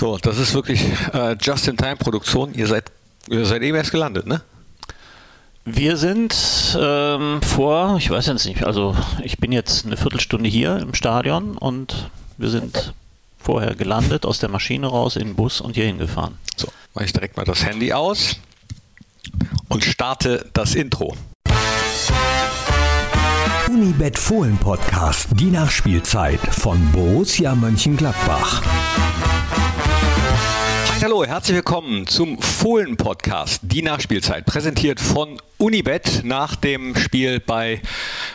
So, das ist wirklich äh, Just-in-Time-Produktion. Ihr seid, ihr seid eben erst gelandet, ne? Wir sind ähm, vor, ich weiß jetzt nicht, also ich bin jetzt eine Viertelstunde hier im Stadion und wir sind vorher gelandet, aus der Maschine raus, in den Bus und hier hingefahren. So, mache ich direkt mal das Handy aus und starte das Intro. Unibet Fohlen Podcast, die Nachspielzeit von Borussia Mönchengladbach. Hallo, herzlich willkommen zum Fohlen Podcast, die Nachspielzeit, präsentiert von Unibet nach dem Spiel bei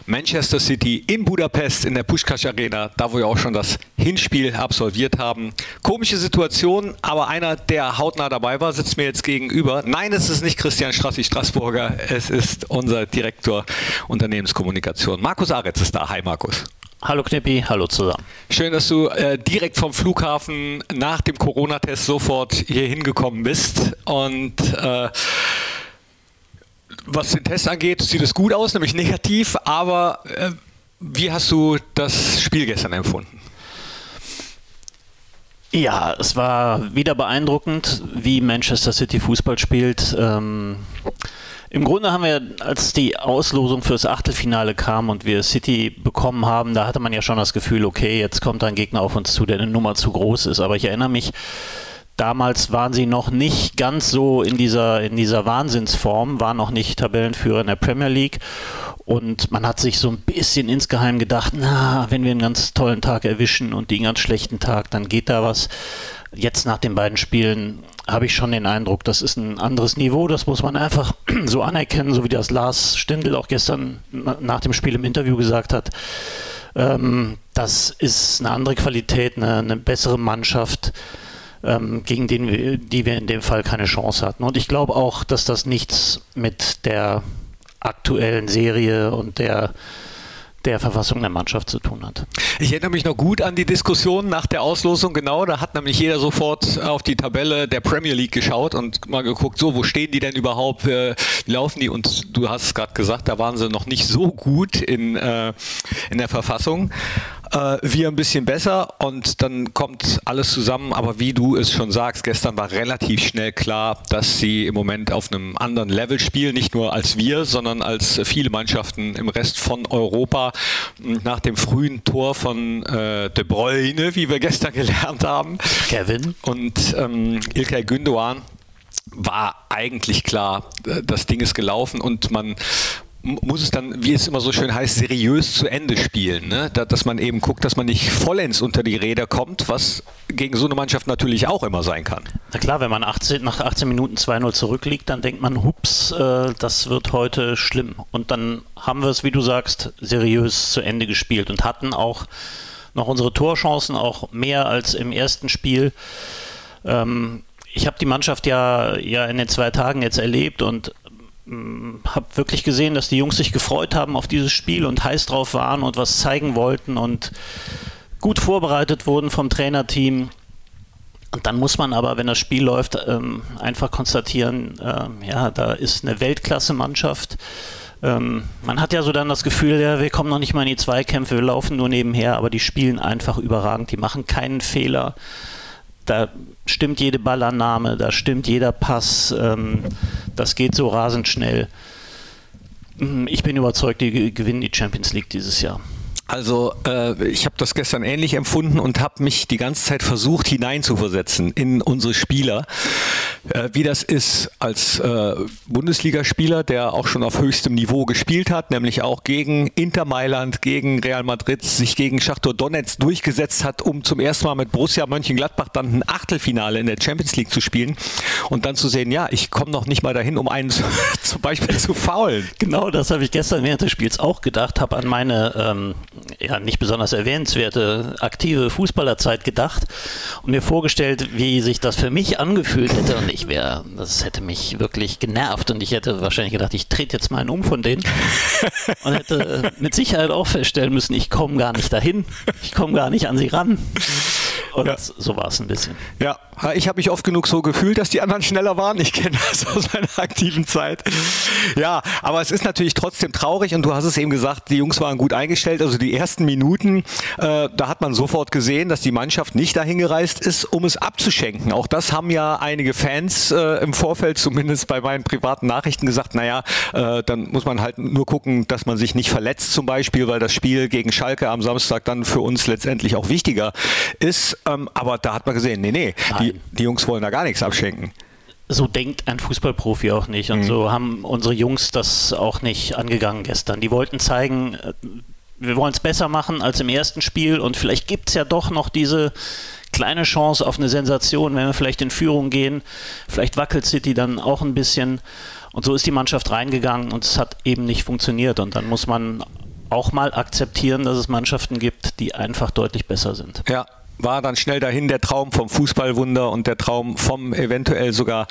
Manchester City in Budapest in der Puskás Arena, da wo wir auch schon das Hinspiel absolviert haben. Komische Situation, aber einer, der hautnah dabei war, sitzt mir jetzt gegenüber. Nein, es ist nicht Christian Strassi Straßburger, es ist unser Direktor Unternehmenskommunikation. Markus Aretz ist da. Hi Markus. Hallo Knippi, hallo zusammen. Schön, dass du äh, direkt vom Flughafen nach dem Corona-Test sofort hier hingekommen bist. Und äh, was den Test angeht, sieht es gut aus, nämlich negativ. Aber äh, wie hast du das Spiel gestern empfunden? Ja, es war wieder beeindruckend, wie Manchester City Fußball spielt. Ähm, im Grunde haben wir, als die Auslosung fürs Achtelfinale kam und wir City bekommen haben, da hatte man ja schon das Gefühl, okay, jetzt kommt ein Gegner auf uns zu, der eine Nummer zu groß ist. Aber ich erinnere mich, damals waren sie noch nicht ganz so in dieser, in dieser Wahnsinnsform, waren noch nicht Tabellenführer in der Premier League. Und man hat sich so ein bisschen insgeheim gedacht, na, wenn wir einen ganz tollen Tag erwischen und den ganz schlechten Tag, dann geht da was. Jetzt nach den beiden Spielen habe ich schon den Eindruck, das ist ein anderes Niveau, das muss man einfach so anerkennen, so wie das Lars Stindl auch gestern nach dem Spiel im Interview gesagt hat. Ähm, das ist eine andere Qualität, eine, eine bessere Mannschaft, ähm, gegen den die wir in dem Fall keine Chance hatten. Und ich glaube auch, dass das nichts mit der aktuellen Serie und der der Verfassung der Mannschaft zu tun hat. Ich erinnere mich noch gut an die Diskussion nach der Auslosung, genau, da hat nämlich jeder sofort auf die Tabelle der Premier League geschaut und mal geguckt, so, wo stehen die denn überhaupt, äh, laufen die? Und du hast es gerade gesagt, da waren sie noch nicht so gut in, äh, in der Verfassung äh, wir ein bisschen besser und dann kommt alles zusammen. Aber wie du es schon sagst, gestern war relativ schnell klar, dass sie im Moment auf einem anderen Level spielen, nicht nur als wir, sondern als viele Mannschaften im Rest von Europa. Nach dem frühen Tor von äh, De Bruyne, wie wir gestern gelernt haben, Kevin und ähm, Ilkay Gündoğan war eigentlich klar, äh, das Ding ist gelaufen und man muss es dann, wie es immer so schön heißt, seriös zu Ende spielen. Ne? Da, dass man eben guckt, dass man nicht vollends unter die Räder kommt, was gegen so eine Mannschaft natürlich auch immer sein kann. Na klar, wenn man 18, nach 18 Minuten 2-0 zurückliegt, dann denkt man, hups, äh, das wird heute schlimm. Und dann haben wir es, wie du sagst, seriös zu Ende gespielt und hatten auch noch unsere Torchancen, auch mehr als im ersten Spiel. Ähm, ich habe die Mannschaft ja, ja in den zwei Tagen jetzt erlebt und habe wirklich gesehen, dass die Jungs sich gefreut haben auf dieses Spiel und heiß drauf waren und was zeigen wollten und gut vorbereitet wurden vom Trainerteam. Und dann muss man aber, wenn das Spiel läuft, ähm, einfach konstatieren, äh, ja, da ist eine Weltklasse-Mannschaft. Ähm, man hat ja so dann das Gefühl, ja, wir kommen noch nicht mal in die Zweikämpfe, wir laufen nur nebenher, aber die spielen einfach überragend, die machen keinen Fehler da stimmt jede Ballannahme, da stimmt jeder Pass, ähm, das geht so rasend schnell. Hm, ich bin überzeugt, die gewinnen die Champions League dieses Jahr. Also äh, ich habe das gestern ähnlich empfunden und habe mich die ganze Zeit versucht hineinzuversetzen in unsere Spieler, äh, wie das ist als äh, Bundesligaspieler, der auch schon auf höchstem Niveau gespielt hat, nämlich auch gegen Inter Mailand, gegen Real Madrid, sich gegen Schachtor Donetsk durchgesetzt hat, um zum ersten Mal mit Borussia Mönchengladbach dann ein Achtelfinale in der Champions League zu spielen und dann zu sehen, ja, ich komme noch nicht mal dahin, um einen zum Beispiel zu faulen. Genau, das habe ich gestern während des Spiels auch gedacht, habe an meine ähm, ja, nicht besonders erwähnenswerte aktive Fußballerzeit gedacht und mir vorgestellt, wie sich das für mich angefühlt hätte und ich wäre, das hätte mich wirklich genervt und ich hätte wahrscheinlich gedacht, ich trete jetzt mal einen um von denen und hätte mit Sicherheit auch feststellen müssen, ich komme gar nicht dahin, ich komme gar nicht an sie ran. Und ja. so war es ein bisschen. Ja, ich habe mich oft genug so gefühlt, dass die anderen schneller waren. Ich kenne das aus meiner aktiven Zeit. Ja, aber es ist natürlich trotzdem traurig und du hast es eben gesagt, die Jungs waren gut eingestellt. Also die ersten Minuten, äh, da hat man sofort gesehen, dass die Mannschaft nicht dahin gereist ist, um es abzuschenken. Auch das haben ja einige Fans äh, im Vorfeld, zumindest bei meinen privaten Nachrichten, gesagt, naja, äh, dann muss man halt nur gucken, dass man sich nicht verletzt zum Beispiel, weil das Spiel gegen Schalke am Samstag dann für uns letztendlich auch wichtiger ist. Ähm, aber da hat man gesehen, nee, nee, die, die Jungs wollen da gar nichts abschenken so denkt ein Fußballprofi auch nicht. Und mhm. so haben unsere Jungs das auch nicht angegangen gestern. Die wollten zeigen, äh, wir wollen es besser machen als im ersten Spiel und vielleicht gibt es ja doch noch diese kleine Chance auf eine Sensation, wenn wir vielleicht in Führung gehen. Vielleicht wackelt City dann auch ein bisschen. Und so ist die Mannschaft reingegangen und es hat eben nicht funktioniert. Und dann muss man auch mal akzeptieren, dass es Mannschaften gibt, die einfach deutlich besser sind. Ja, war dann schnell dahin der Traum vom Fußballwunder und der Traum vom eventuell sogar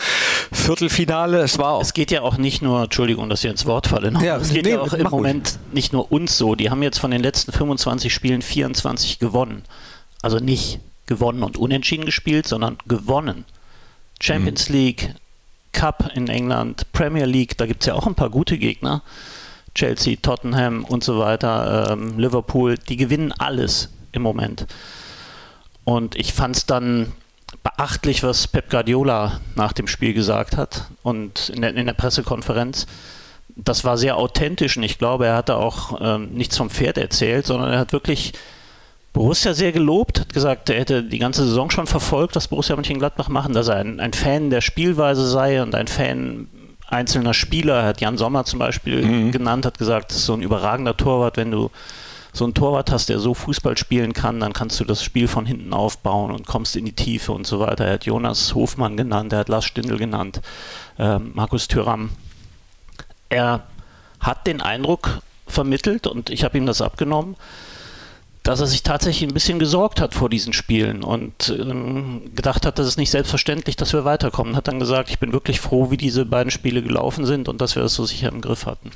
Viertelfinale. Es war Es geht ja auch nicht nur, Entschuldigung, dass ich ins Wort falle, noch. ja, es geht nee, ja auch im Moment ruhig. nicht nur uns so. Die haben jetzt von den letzten 25 Spielen 24 gewonnen. Also nicht gewonnen und unentschieden gespielt, sondern gewonnen. Champions mhm. League, Cup in England, Premier League, da gibt es ja auch ein paar gute Gegner. Chelsea, Tottenham und so weiter, ähm, Liverpool, die gewinnen alles im Moment. Und ich fand es dann beachtlich, was Pep Guardiola nach dem Spiel gesagt hat und in der, in der Pressekonferenz. Das war sehr authentisch und ich glaube, er hatte auch ähm, nichts vom Pferd erzählt, sondern er hat wirklich Borussia sehr gelobt, hat gesagt, er hätte die ganze Saison schon verfolgt, was Borussia Mönchengladbach machen, dass er ein, ein Fan der Spielweise sei und ein Fan einzelner Spieler. Er hat Jan Sommer zum Beispiel mhm. genannt, hat gesagt, das ist so ein überragender Torwart, wenn du so einen Torwart hast, der so Fußball spielen kann, dann kannst du das Spiel von hinten aufbauen und kommst in die Tiefe und so weiter. Er hat Jonas Hofmann genannt, er hat Lars Stindl genannt, äh, Markus Thüram. Er hat den Eindruck vermittelt und ich habe ihm das abgenommen, dass er sich tatsächlich ein bisschen gesorgt hat vor diesen Spielen und ähm, gedacht hat, das ist nicht selbstverständlich, dass wir weiterkommen. Hat dann gesagt, ich bin wirklich froh, wie diese beiden Spiele gelaufen sind und dass wir das so sicher im Griff hatten.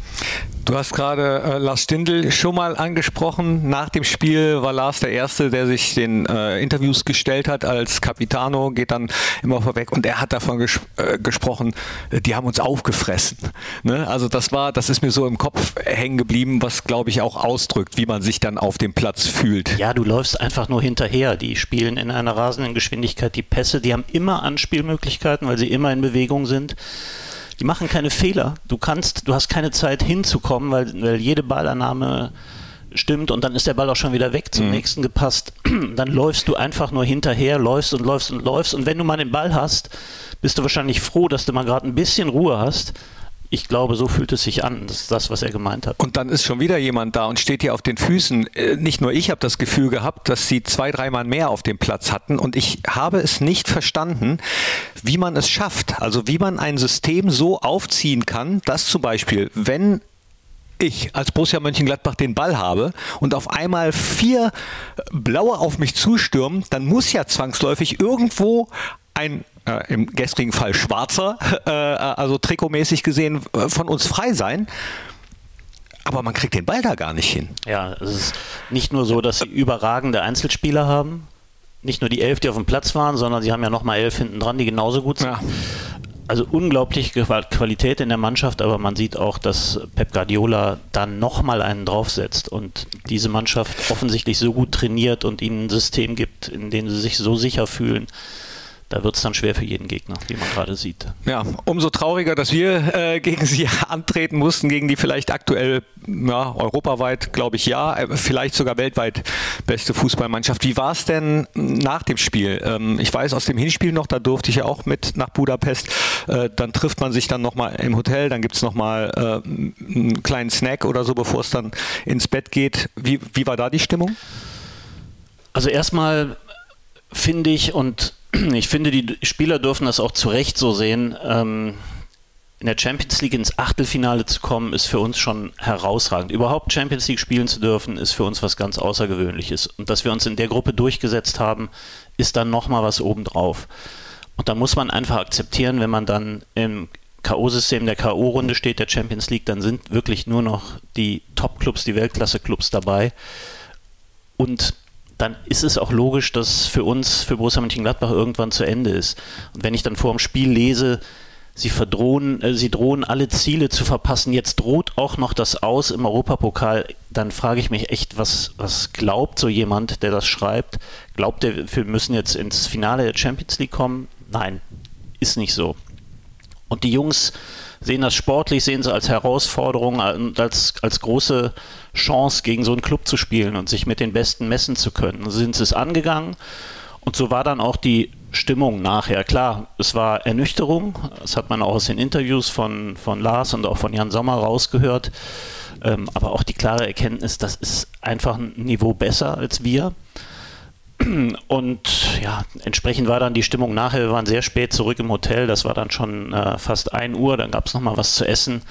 Du hast gerade äh, Lars Stindl schon mal angesprochen. Nach dem Spiel war Lars der Erste, der sich den äh, Interviews gestellt hat als Capitano, geht dann immer vorweg und er hat davon ges äh, gesprochen, die haben uns aufgefressen. Ne? Also das war, das ist mir so im Kopf hängen geblieben, was glaube ich auch ausdrückt, wie man sich dann auf dem Platz fühlt. Ja, du läufst einfach nur hinterher. Die spielen in einer rasenden Geschwindigkeit die Pässe, die haben immer Anspielmöglichkeiten, weil sie immer in Bewegung sind die machen keine Fehler. Du kannst, du hast keine Zeit hinzukommen, weil, weil jede Ballannahme stimmt und dann ist der Ball auch schon wieder weg zum mhm. nächsten gepasst. Dann läufst du einfach nur hinterher, läufst und läufst und läufst und wenn du mal den Ball hast, bist du wahrscheinlich froh, dass du mal gerade ein bisschen Ruhe hast ich glaube, so fühlt es sich an. Das ist das, was er gemeint hat. Und dann ist schon wieder jemand da und steht hier auf den Füßen. Äh, nicht nur ich habe das Gefühl gehabt, dass sie zwei, dreimal mehr auf dem Platz hatten. Und ich habe es nicht verstanden, wie man es schafft. Also wie man ein System so aufziehen kann, dass zum Beispiel, wenn ich als Borussia Mönchengladbach den Ball habe und auf einmal vier Blaue auf mich zustürmen, dann muss ja zwangsläufig irgendwo ein äh, im gestrigen Fall schwarzer, äh, also trikotmäßig gesehen, äh, von uns frei sein. Aber man kriegt den Ball da gar nicht hin. Ja, es ist nicht nur so, dass sie überragende Einzelspieler haben, nicht nur die elf, die auf dem Platz waren, sondern sie haben ja nochmal elf hinten dran, die genauso gut sind. Ja. Also unglaubliche Qualität in der Mannschaft, aber man sieht auch, dass Pep Guardiola dann nochmal einen draufsetzt und diese Mannschaft offensichtlich so gut trainiert und ihnen ein System gibt, in dem sie sich so sicher fühlen, da wird es dann schwer für jeden Gegner, wie man gerade sieht. Ja, umso trauriger, dass wir äh, gegen sie antreten mussten, gegen die vielleicht aktuell ja, europaweit, glaube ich, ja, äh, vielleicht sogar weltweit beste Fußballmannschaft. Wie war es denn nach dem Spiel? Ähm, ich weiß aus dem Hinspiel noch, da durfte ich ja auch mit nach Budapest. Äh, dann trifft man sich dann nochmal im Hotel, dann gibt es nochmal äh, einen kleinen Snack oder so, bevor es dann ins Bett geht. Wie, wie war da die Stimmung? Also erstmal finde ich und ich finde, die Spieler dürfen das auch zu Recht so sehen. Ähm, in der Champions League ins Achtelfinale zu kommen, ist für uns schon herausragend. Überhaupt Champions League spielen zu dürfen, ist für uns was ganz Außergewöhnliches. Und dass wir uns in der Gruppe durchgesetzt haben, ist dann nochmal was obendrauf. Und da muss man einfach akzeptieren, wenn man dann im K.O.-System der K.O.-Runde steht, der Champions League, dann sind wirklich nur noch die Top-Clubs, die Weltklasse-Clubs dabei. Und dann ist es auch logisch, dass für uns, für Borussia Mönchengladbach irgendwann zu Ende ist. Und wenn ich dann vor dem Spiel lese, sie verdrohen, äh, sie drohen alle Ziele zu verpassen, jetzt droht auch noch das Aus im Europapokal, dann frage ich mich echt, was, was glaubt so jemand, der das schreibt? Glaubt er, wir müssen jetzt ins Finale der Champions League kommen? Nein, ist nicht so. Und die Jungs sehen das sportlich, sehen sie als Herausforderung und als, als große Chance, gegen so einen Club zu spielen und sich mit den Besten messen zu können. So sind sie es angegangen und so war dann auch die Stimmung nachher. Klar, es war Ernüchterung, das hat man auch aus den Interviews von, von Lars und auch von Jan Sommer rausgehört, ähm, aber auch die klare Erkenntnis, das ist einfach ein Niveau besser als wir. Und ja, entsprechend war dann die Stimmung nachher. Wir waren sehr spät zurück im Hotel. Das war dann schon äh, fast 1 Uhr. Dann gab es nochmal was zu essen.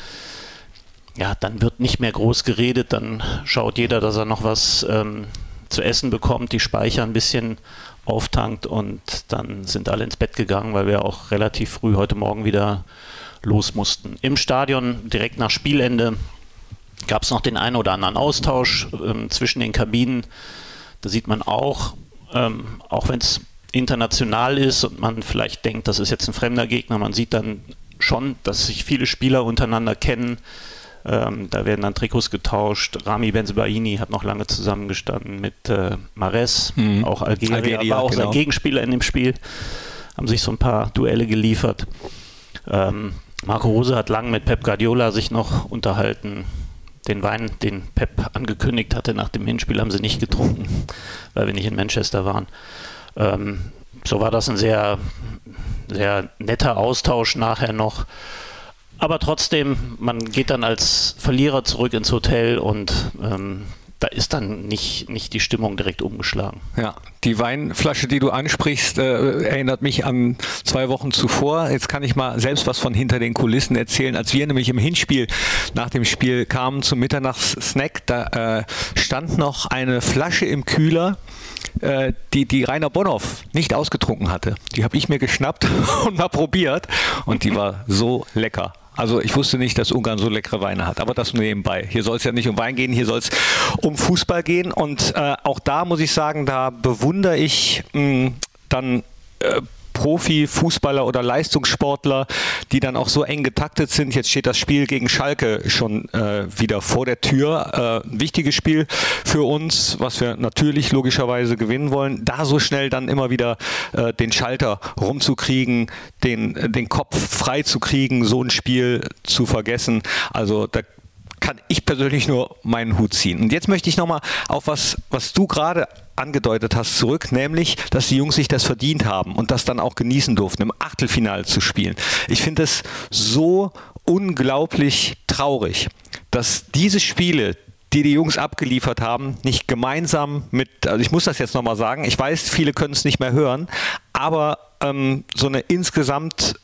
Ja, dann wird nicht mehr groß geredet. Dann schaut jeder, dass er noch was ähm, zu essen bekommt, die Speicher ein bisschen auftankt und dann sind alle ins Bett gegangen, weil wir auch relativ früh heute Morgen wieder los mussten. Im Stadion direkt nach Spielende gab es noch den einen oder anderen Austausch ähm, zwischen den Kabinen. Da sieht man auch, ähm, auch wenn es international ist und man vielleicht denkt, das ist jetzt ein fremder Gegner, man sieht dann schon, dass sich viele Spieler untereinander kennen. Ähm, da werden dann Trikots getauscht. Rami Benzebaini hat noch lange zusammengestanden mit äh, Mares, mhm. auch Algeria, Algeria, war auch genau. sein Gegenspieler in dem Spiel. Haben sich so ein paar Duelle geliefert. Ähm, Marco Rose hat lang mit Pep Guardiola sich noch unterhalten den Wein, den Pep angekündigt hatte nach dem Hinspiel, haben sie nicht getrunken, weil wir nicht in Manchester waren. Ähm, so war das ein sehr, sehr netter Austausch nachher noch. Aber trotzdem, man geht dann als Verlierer zurück ins Hotel und ähm, da ist dann nicht, nicht die Stimmung direkt umgeschlagen. Ja, die Weinflasche, die du ansprichst, äh, erinnert mich an zwei Wochen zuvor. Jetzt kann ich mal selbst was von hinter den Kulissen erzählen. Als wir nämlich im Hinspiel nach dem Spiel kamen zum Mitternachtssnack, da äh, stand noch eine Flasche im Kühler äh, die, die Rainer Bonhoff nicht ausgetrunken hatte. Die habe ich mir geschnappt und mal probiert und die war so lecker. Also ich wusste nicht, dass Ungarn so leckere Weine hat, aber das nur nebenbei. Hier soll es ja nicht um Wein gehen, hier soll es um Fußball gehen. Und äh, auch da muss ich sagen, da bewundere ich mh, hm, dann äh, Profi-Fußballer oder Leistungssportler, die dann auch so eng getaktet sind. Jetzt steht das Spiel gegen Schalke schon äh, wieder vor der Tür. Äh, ein wichtiges Spiel für uns, was wir natürlich logischerweise gewinnen wollen. Da so schnell dann immer wieder äh, den Schalter rumzukriegen, den, den Kopf frei zu kriegen, so ein Spiel zu vergessen. Also da kann ich persönlich nur meinen Hut ziehen. Und jetzt möchte ich nochmal auf was, was du gerade angedeutet hast, zurück, nämlich, dass die Jungs sich das verdient haben und das dann auch genießen durften, im Achtelfinale zu spielen. Ich finde es so unglaublich traurig, dass diese Spiele, die die Jungs abgeliefert haben, nicht gemeinsam mit, also ich muss das jetzt nochmal sagen, ich weiß, viele können es nicht mehr hören, aber ähm, so eine insgesamt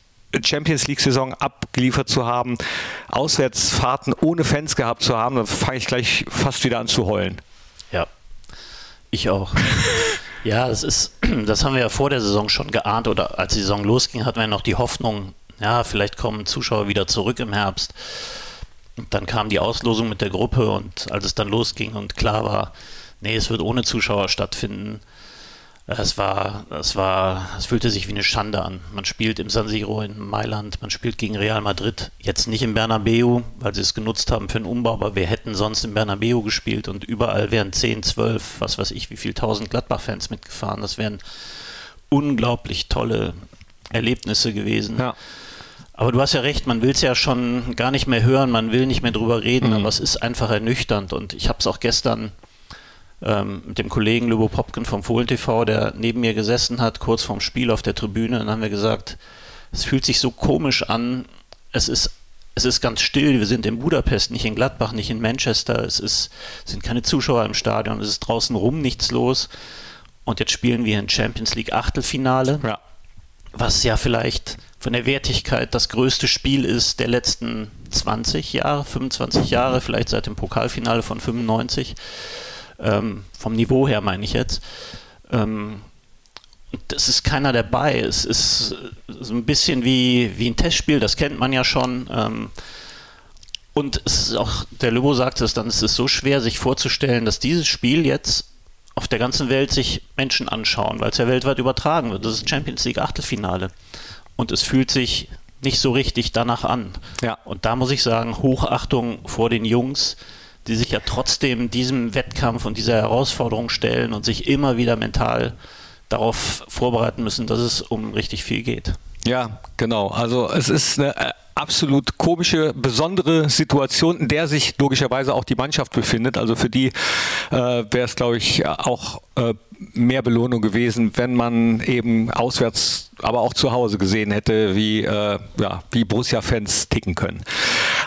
Champions League-Saison abgeliefert zu haben, Auswärtsfahrten ohne Fans gehabt zu haben, dann fange ich gleich fast wieder an zu heulen. Ja, ich auch. ja, das ist, das haben wir ja vor der Saison schon geahnt oder als die Saison losging, hatten wir noch die Hoffnung, ja, vielleicht kommen Zuschauer wieder zurück im Herbst. Und dann kam die Auslosung mit der Gruppe und als es dann losging und klar war, nee, es wird ohne Zuschauer stattfinden, es war, es war, es fühlte sich wie eine Schande an. Man spielt im San Siro in Mailand, man spielt gegen Real Madrid, jetzt nicht im Bernabeu, weil sie es genutzt haben für einen Umbau, aber wir hätten sonst im Bernabeu gespielt und überall wären 10, 12, was weiß ich, wie viel tausend Gladbach-Fans mitgefahren. Das wären unglaublich tolle Erlebnisse gewesen. Ja. Aber du hast ja recht, man will es ja schon gar nicht mehr hören, man will nicht mehr drüber reden, mhm. aber es ist einfach ernüchternd und ich habe es auch gestern ähm, mit dem Kollegen Lubo Popken vom Fohlen TV, der neben mir gesessen hat, kurz vorm Spiel auf der Tribüne. Dann haben wir gesagt, es fühlt sich so komisch an. Es ist, es ist ganz still. Wir sind in Budapest, nicht in Gladbach, nicht in Manchester. Es ist, sind keine Zuschauer im Stadion. Es ist draußen rum nichts los. Und jetzt spielen wir ein Champions League Achtelfinale, ja. was ja vielleicht von der Wertigkeit das größte Spiel ist der letzten 20 Jahre, 25 Jahre, vielleicht seit dem Pokalfinale von 95 ähm, vom Niveau her meine ich jetzt. Ähm, es ist keiner dabei. Es ist so ein bisschen wie, wie ein Testspiel, das kennt man ja schon. Ähm, und es ist auch, der Lobo sagt es dann, es ist so schwer, sich vorzustellen, dass dieses Spiel jetzt auf der ganzen Welt sich Menschen anschauen, weil es ja weltweit übertragen wird. Das ist Champions League Achtelfinale. Und es fühlt sich nicht so richtig danach an. Ja. Und da muss ich sagen, Hochachtung vor den Jungs, die sich ja trotzdem diesem Wettkampf und dieser Herausforderung stellen und sich immer wieder mental darauf vorbereiten müssen, dass es um richtig viel geht. Ja, genau. Also es ist eine äh, absolut komische, besondere Situation, in der sich logischerweise auch die Mannschaft befindet. Also für die äh, wäre es, glaube ich, auch äh, mehr Belohnung gewesen, wenn man eben auswärts, aber auch zu Hause gesehen hätte, wie, äh, ja, wie Borussia-Fans ticken können.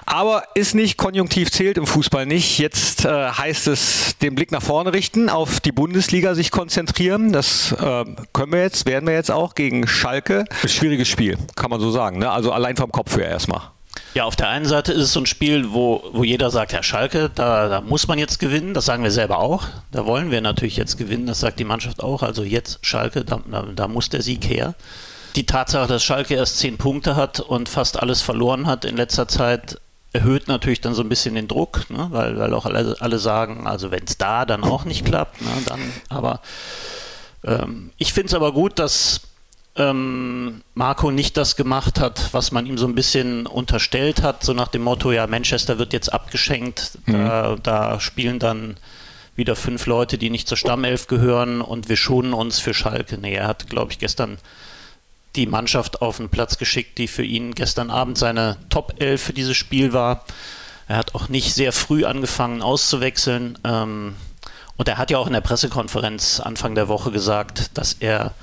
Aber ist nicht, konjunktiv zählt im Fußball nicht. Jetzt äh, heißt es den Blick nach vorne richten, auf die Bundesliga sich konzentrieren. Das äh, können wir jetzt, werden wir jetzt auch gegen Schalke. Schwieriges Spiel, kann man so sagen. Ne? Also allein vom Kopf her erstmal. Ja, auf der einen Seite ist es so ein Spiel, wo, wo jeder sagt, Herr Schalke, da, da muss man jetzt gewinnen. Das sagen wir selber auch. Da wollen wir natürlich jetzt gewinnen. Das sagt die Mannschaft auch. Also jetzt Schalke, da, da, da muss der Sieg her. Die Tatsache, dass Schalke erst zehn Punkte hat und fast alles verloren hat in letzter Zeit, erhöht natürlich dann so ein bisschen den Druck, ne? weil, weil auch alle, alle sagen, also wenn es da dann auch nicht klappt, ne? dann, aber ähm, ich finde es aber gut, dass ähm, Marco nicht das gemacht hat, was man ihm so ein bisschen unterstellt hat, so nach dem Motto, ja, Manchester wird jetzt abgeschenkt, mhm. da, da, spielen dann wieder fünf Leute, die nicht zur Stammelf gehören und wir schonen uns für Schalke. Nee, er hat, glaube ich, gestern die Mannschaft auf den Platz geschickt, die für ihn gestern Abend seine Top 11 für dieses Spiel war. Er hat auch nicht sehr früh angefangen auszuwechseln. Ähm, und er hat ja auch in der Pressekonferenz Anfang der Woche gesagt, dass er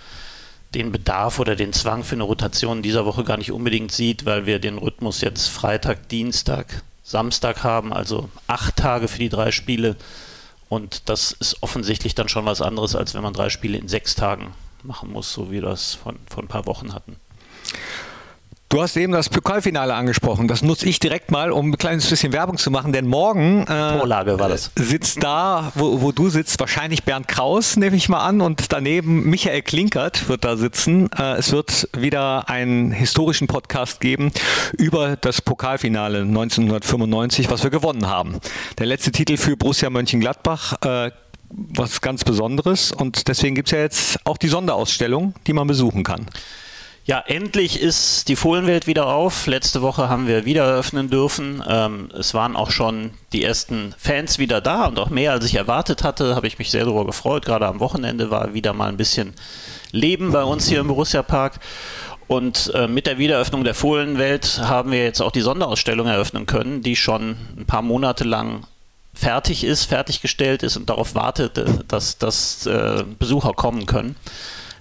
den Bedarf oder den Zwang für eine Rotation dieser Woche gar nicht unbedingt sieht, weil wir den Rhythmus jetzt Freitag, Dienstag, Samstag haben, also acht Tage für die drei Spiele. Und das ist offensichtlich dann schon was anderes, als wenn man drei Spiele in sechs Tagen machen muss, so wie wir das von, von ein paar Wochen hatten. Du hast eben das Pokalfinale angesprochen. Das nutze ich direkt mal, um ein kleines bisschen Werbung zu machen, denn morgen äh, Vorlage war das. sitzt da, wo, wo, du sitzt, wahrscheinlich Bernd Kraus, nehme ich mal an, und daneben Michael Klinkert wird da sitzen. Äh, es wird wieder einen historischen Podcast geben über das Pokalfinale 1995, was wir gewonnen haben. Der letzte Titel für Borussia Mönchengladbach. Äh, was ganz Besonderes und deswegen gibt es ja jetzt auch die Sonderausstellung, die man besuchen kann. Ja, endlich ist die Fohlenwelt wieder auf. Letzte Woche haben wir wieder eröffnen dürfen. Ähm, es waren auch schon die ersten Fans wieder da und auch mehr als ich erwartet hatte. Habe ich mich sehr darüber gefreut. Gerade am Wochenende war wieder mal ein bisschen Leben bei uns hier im Borussia Park. Und äh, mit der Wiedereröffnung der Fohlenwelt haben wir jetzt auch die Sonderausstellung eröffnen können, die schon ein paar Monate lang fertig ist, fertiggestellt ist und darauf wartet, äh, dass, dass äh, Besucher kommen können.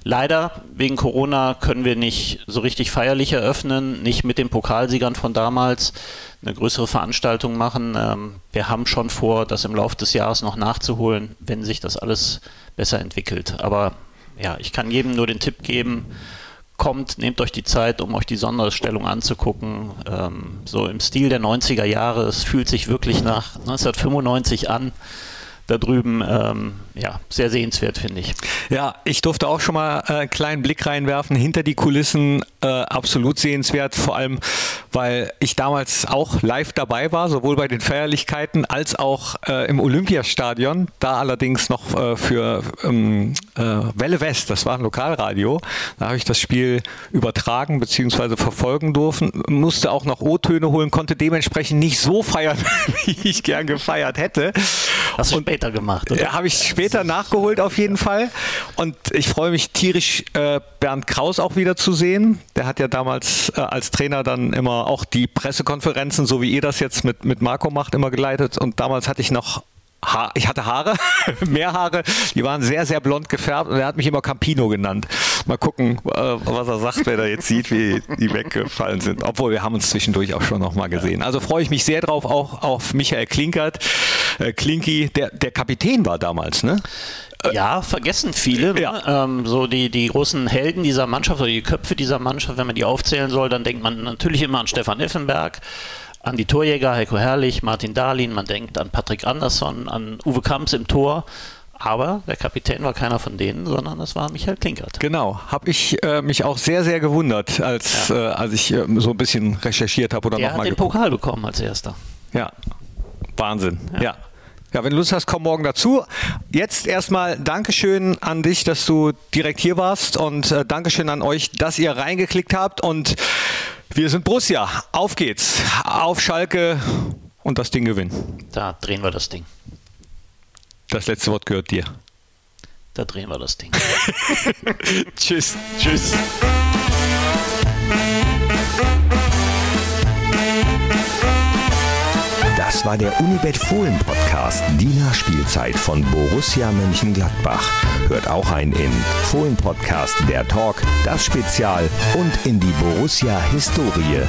Leider wegen Corona können wir nicht so richtig feierlich eröffnen, nicht mit den Pokalsiegern von damals eine größere Veranstaltung machen. Ähm, wir haben schon vor, das im Laufe des Jahres noch nachzuholen, wenn sich das alles besser entwickelt. Aber ja, ich kann jedem nur den Tipp geben, kommt, nehmt euch die Zeit, um euch die Sonderausstellung anzugucken. Ähm, so im Stil der 90er Jahre, es fühlt sich wirklich nach 1995 an da drüben ähm, ja, sehr sehenswert, finde ich. Ja, ich durfte auch schon mal äh, einen kleinen Blick reinwerfen hinter die Kulissen. Äh, absolut sehenswert, vor allem, weil ich damals auch live dabei war, sowohl bei den Feierlichkeiten als auch äh, im Olympiastadion. Da allerdings noch äh, für ähm, äh, Welle West, das war ein Lokalradio. Da habe ich das Spiel übertragen bzw. verfolgen dürfen. Musste auch noch O-Töne holen, konnte dementsprechend nicht so feiern, wie ich gern gefeiert hätte. Hast du Und, später gemacht, oder? Ja, habe ich später nachgeholt auf jeden Fall. Und ich freue mich tierisch, äh, Bernd Kraus auch wieder zu sehen. Der hat ja damals äh, als Trainer dann immer auch die Pressekonferenzen, so wie ihr das jetzt mit, mit Marco macht, immer geleitet. Und damals hatte ich noch Ha ich hatte Haare, mehr Haare, die waren sehr, sehr blond gefärbt und er hat mich immer Campino genannt. Mal gucken, äh, was er sagt, wenn er jetzt sieht, wie die weggefallen sind. Obwohl wir haben uns zwischendurch auch schon nochmal gesehen. Also freue ich mich sehr drauf, auch auf Michael Klinkert. Äh, Klinki, der, der Kapitän war damals, ne? Ja, vergessen viele. Ja. Ähm, so die, die großen Helden dieser Mannschaft oder die Köpfe dieser Mannschaft, wenn man die aufzählen soll, dann denkt man natürlich immer an Stefan Effenberg, an die Torjäger, Heiko Herrlich, Martin Dahlin, man denkt an Patrick Andersson, an Uwe Kamps im Tor. Aber der Kapitän war keiner von denen, sondern es war Michael Klinkert. Genau, habe ich äh, mich auch sehr, sehr gewundert, als, ja. äh, als ich äh, so ein bisschen recherchiert habe oder nochmal. Der hat den Pokal bekommen als erster. Ja, Wahnsinn. ja. ja. Ja, wenn du Lust hast, komm morgen dazu. Jetzt erstmal Dankeschön an dich, dass du direkt hier warst und äh, Dankeschön an euch, dass ihr reingeklickt habt und wir sind Borussia. Auf geht's. Auf Schalke und das Ding gewinnen. Da drehen wir das Ding. Das letzte Wort gehört dir. Da drehen wir das Ding. Tschüss. Tschüss. Das war der Unibet Fohlen Podcast, die Nachspielzeit von Borussia Mönchengladbach. Hört auch ein in Fohlen Podcast, der Talk, das Spezial und in die Borussia Historie.